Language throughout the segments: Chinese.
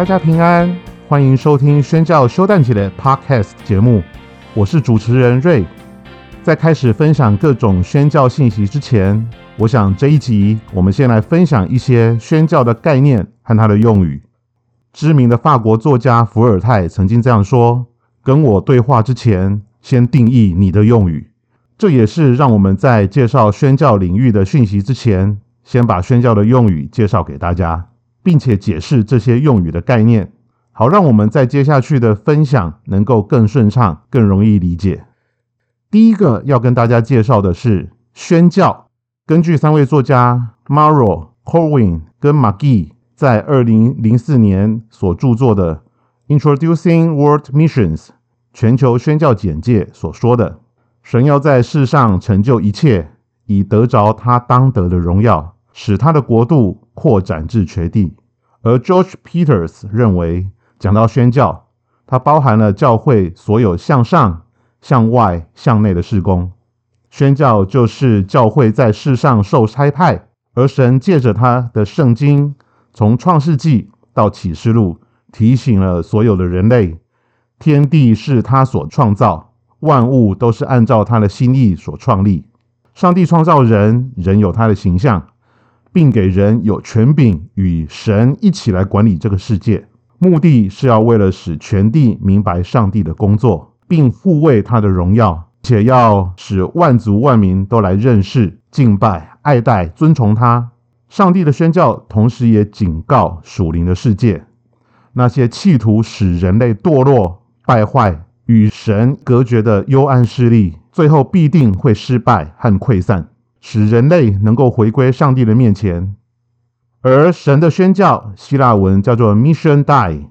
大家平安，欢迎收听宣教休诞节的 Podcast 节目，我是主持人瑞。在开始分享各种宣教信息之前，我想这一集我们先来分享一些宣教的概念和它的用语。知名的法国作家伏尔泰曾经这样说：“跟我对话之前，先定义你的用语。”这也是让我们在介绍宣教领域的讯息之前，先把宣教的用语介绍给大家。并且解释这些用语的概念，好让我们在接下去的分享能够更顺畅、更容易理解。第一个要跟大家介绍的是宣教。根据三位作家 Maro、Corwin 跟 McGee 在二零零四年所著作的《Introducing World Missions》全球宣教简介所说的，神要在世上成就一切，以得着他当得的荣耀，使他的国度。扩展至全地，而 George Peters 认为，讲到宣教，它包含了教会所有向上、向外、向内的事工。宣教就是教会在世上受差派，而神借着他的圣经，从创世纪到启示录，提醒了所有的人类：天地是他所创造，万物都是按照他的心意所创立。上帝创造人，人有他的形象。并给人有权柄与神一起来管理这个世界，目的是要为了使全地明白上帝的工作，并护卫他的荣耀，且要使万族万民都来认识、敬拜、爱戴、尊崇他。上帝的宣教，同时也警告属灵的世界，那些企图使人类堕落、败坏、与神隔绝的幽暗势力，最后必定会失败和溃散。使人类能够回归上帝的面前，而神的宣教，希腊文叫做 Mission Die，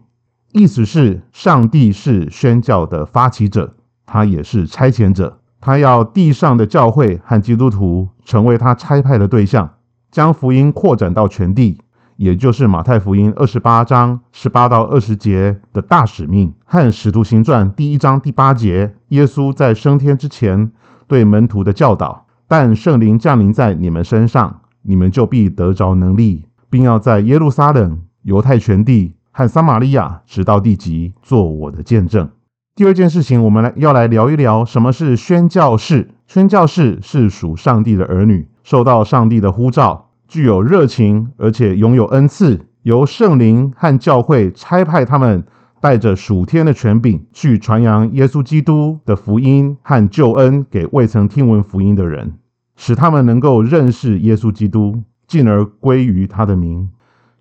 意思是上帝是宣教的发起者，他也是差遣者，他要地上的教会和基督徒成为他差派的对象，将福音扩展到全地，也就是马太福音二十八章十八到二十节的大使命，和使徒行传第一章第八节耶稣在升天之前对门徒的教导。但圣灵降临在你们身上，你们就必得着能力，并要在耶路撒冷、犹太全地和撒玛利亚直到地极做我的见证。第二件事情，我们来要来聊一聊什么是宣教士。宣教士是属上帝的儿女，受到上帝的呼召，具有热情，而且拥有恩赐，由圣灵和教会差派他们。带着属天的权柄去传扬耶稣基督的福音和救恩给未曾听闻福音的人，使他们能够认识耶稣基督，进而归于他的名。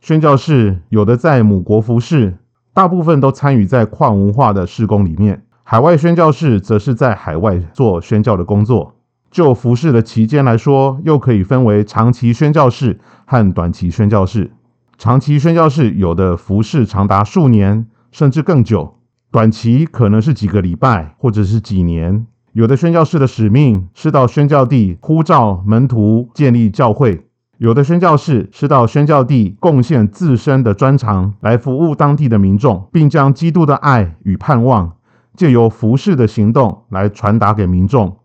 宣教士有的在母国服侍，大部分都参与在跨文化的事工里面；海外宣教士则是在海外做宣教的工作。就服侍的期间来说，又可以分为长期宣教士和短期宣教士。长期宣教士有的服侍长达数年。甚至更久，短期可能是几个礼拜，或者是几年。有的宣教士的使命是到宣教地呼召门徒建立教会；有的宣教士是到宣教地贡献自身的专长来服务当地的民众，并将基督的爱与盼望借由服侍的行动来传达给民众。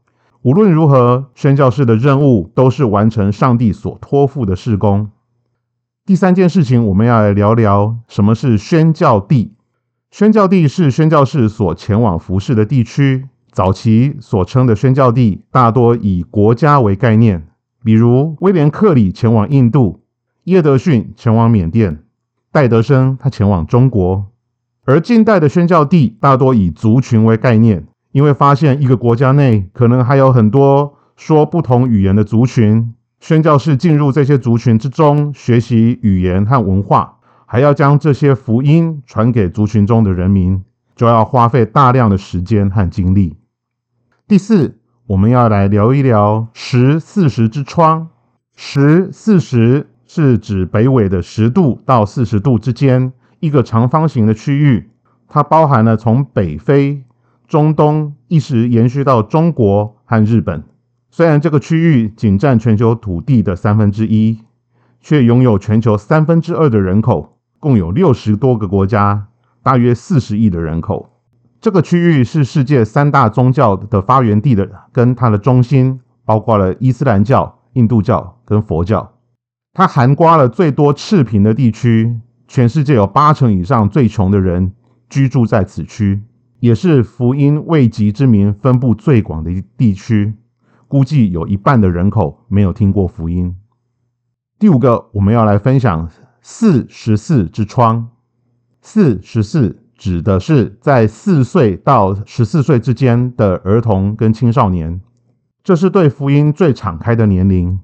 无论如何，宣教士的任务都是完成上帝所托付的事工。第三件事情，我们要来聊聊什么是宣教地。宣教地是宣教士所前往服侍的地区。早期所称的宣教地大多以国家为概念，比如威廉·克里前往印度，耶德逊前往缅甸，戴德生他前往中国。而近代的宣教地大多以族群为概念，因为发现一个国家内可能还有很多说不同语言的族群，宣教士进入这些族群之中，学习语言和文化。还要将这些福音传给族群中的人民，就要花费大量的时间和精力。第四，我们要来聊一聊十四十之窗。十四十是指北纬的十度到四十度之间一个长方形的区域，它包含了从北非、中东一直延续到中国和日本。虽然这个区域仅占全球土地的三分之一，却拥有全球三分之二的人口。共有六十多个国家，大约四十亿的人口。这个区域是世界三大宗教的发源地的，跟它的中心包括了伊斯兰教、印度教跟佛教。它涵盖了最多赤贫的地区，全世界有八成以上最穷的人居住在此区，也是福音未及之民分布最广的地区。估计有一半的人口没有听过福音。第五个，我们要来分享四十四之窗。四十四指的是在四岁到十四岁之间的儿童跟青少年，这是对福音最敞开的年龄。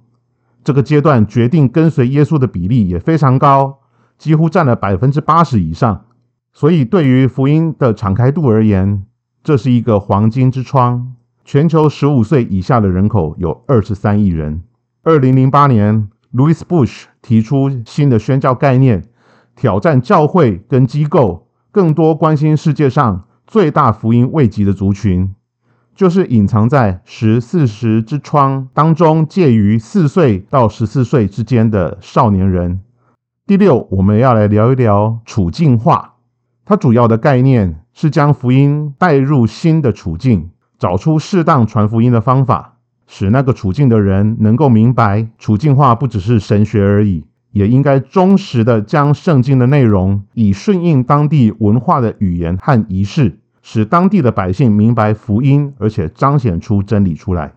这个阶段决定跟随耶稣的比例也非常高，几乎占了百分之八十以上。所以，对于福音的敞开度而言，这是一个黄金之窗。全球十五岁以下的人口有二十三亿人。二零零八年，Louis Bush 提出新的宣教概念，挑战教会跟机构更多关心世界上最大福音未及的族群，就是隐藏在十四十之窗当中，介于四岁到十四岁之间的少年人。第六，我们要来聊一聊处境化，它主要的概念是将福音带入新的处境。找出适当传福音的方法，使那个处境的人能够明白，处境化不只是神学而已，也应该忠实的将圣经的内容以顺应当地文化的语言和仪式，使当地的百姓明白福音，而且彰显出真理出来。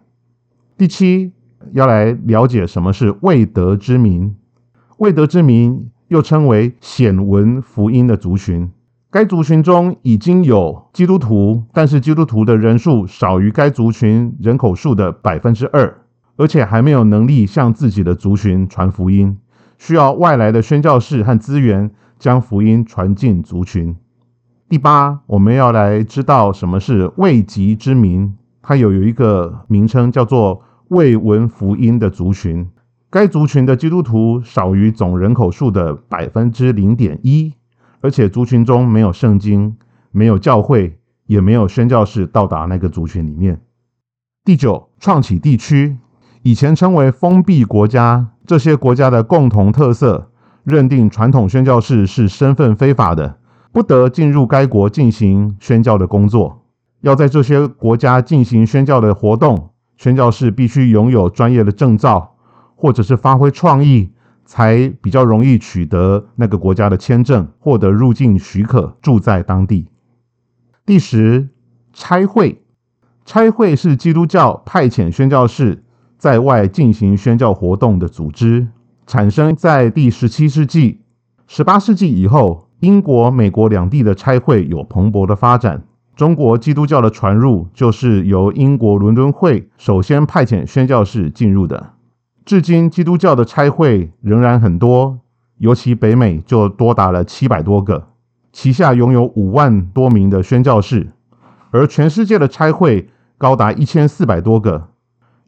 第七，要来了解什么是未得之民，未得之民又称为显闻福音的族群。该族群中已经有基督徒，但是基督徒的人数少于该族群人口数的百分之二，而且还没有能力向自己的族群传福音，需要外来的宣教士和资源将福音传进族群。第八，我们要来知道什么是未及之民，它有有一个名称叫做未闻福音的族群，该族群的基督徒少于总人口数的百分之零点一。而且族群中没有圣经，没有教会，也没有宣教士到达那个族群里面。第九，创启地区以前称为封闭国家，这些国家的共同特色，认定传统宣教士是身份非法的，不得进入该国进行宣教的工作。要在这些国家进行宣教的活动，宣教士必须拥有专业的证照，或者是发挥创意。才比较容易取得那个国家的签证，获得入境许可，住在当地。第十，差会，差会是基督教派遣宣教士在外进行宣教活动的组织，产生在第十七世纪、十八世纪以后，英国、美国两地的差会有蓬勃的发展。中国基督教的传入就是由英国伦敦会首先派遣宣教士进入的。至今，基督教的差会仍然很多，尤其北美就多达了七百多个，旗下拥有五万多名的宣教士，而全世界的差会高达一千四百多个。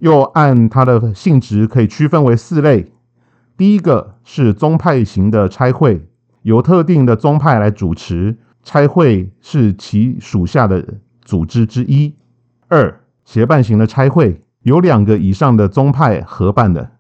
又按它的性质可以区分为四类：第一个是宗派型的差会，由特定的宗派来主持，差会是其属下的组织之一；二协办型的差会。有两个以上的宗派合办的。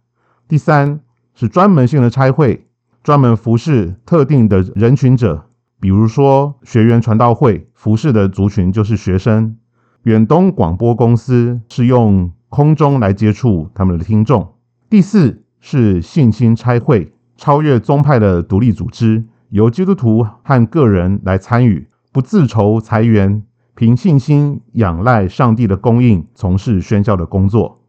第三是专门性的差会，专门服侍特定的人群者，比如说学员传道会服侍的族群就是学生。远东广播公司是用空中来接触他们的听众。第四是信心差会，超越宗派的独立组织，由基督徒和个人来参与，不自筹财源。凭信心仰赖上帝的供应，从事宣教的工作。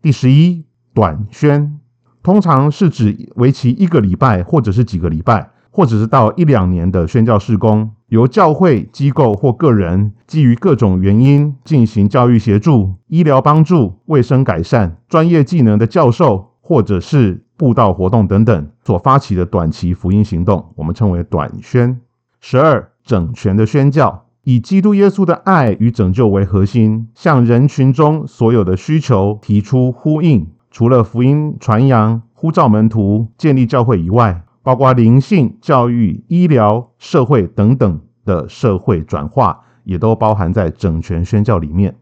第十一，短宣通常是指为期一个礼拜，或者是几个礼拜，或者是到一两年的宣教事工，由教会机构或个人基于各种原因进行教育协助、医疗帮助、卫生改善、专业技能的教授，或者是布道活动等等所发起的短期福音行动，我们称为短宣。十二，整全的宣教。以基督耶稣的爱与拯救为核心，向人群中所有的需求提出呼应。除了福音传扬、呼召门徒、建立教会以外，包括灵性教育、医疗、社会等等的社会转化，也都包含在整全宣教里面。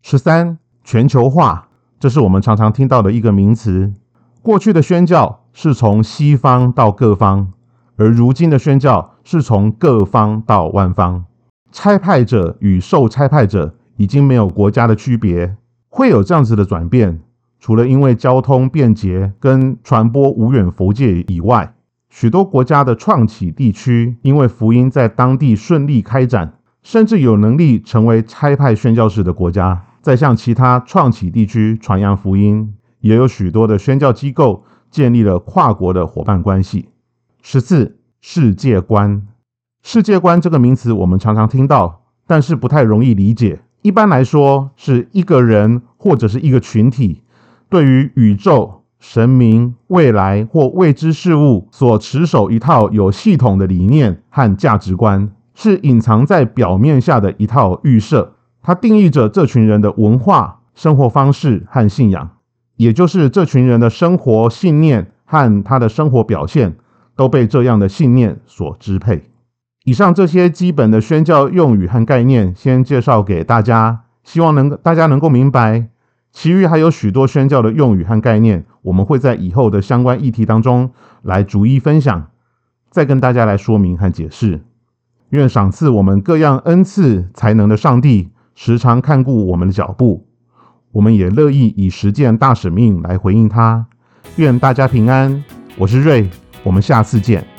十三，全球化，这是我们常常听到的一个名词。过去的宣教是从西方到各方，而如今的宣教是从各方到万方。差派者与受差派者已经没有国家的区别，会有这样子的转变。除了因为交通便捷跟传播无远佛界以外，许多国家的创起地区，因为福音在当地顺利开展，甚至有能力成为差派宣教士的国家，在向其他创起地区传扬福音。也有许多的宣教机构建立了跨国的伙伴关系。十四，世界观。世界观这个名词我们常常听到，但是不太容易理解。一般来说，是一个人或者是一个群体对于宇宙。神明、未来或未知事物所持守一套有系统的理念和价值观，是隐藏在表面下的一套预设。它定义着这群人的文化、生活方式和信仰，也就是这群人的生活信念和他的生活表现都被这样的信念所支配。以上这些基本的宣教用语和概念，先介绍给大家，希望能大家能够明白。其余还有许多宣教的用语和概念，我们会在以后的相关议题当中来逐一分享，再跟大家来说明和解释。愿赏赐我们各样恩赐才能的上帝时常看顾我们的脚步，我们也乐意以实践大使命来回应他。愿大家平安，我是瑞，我们下次见。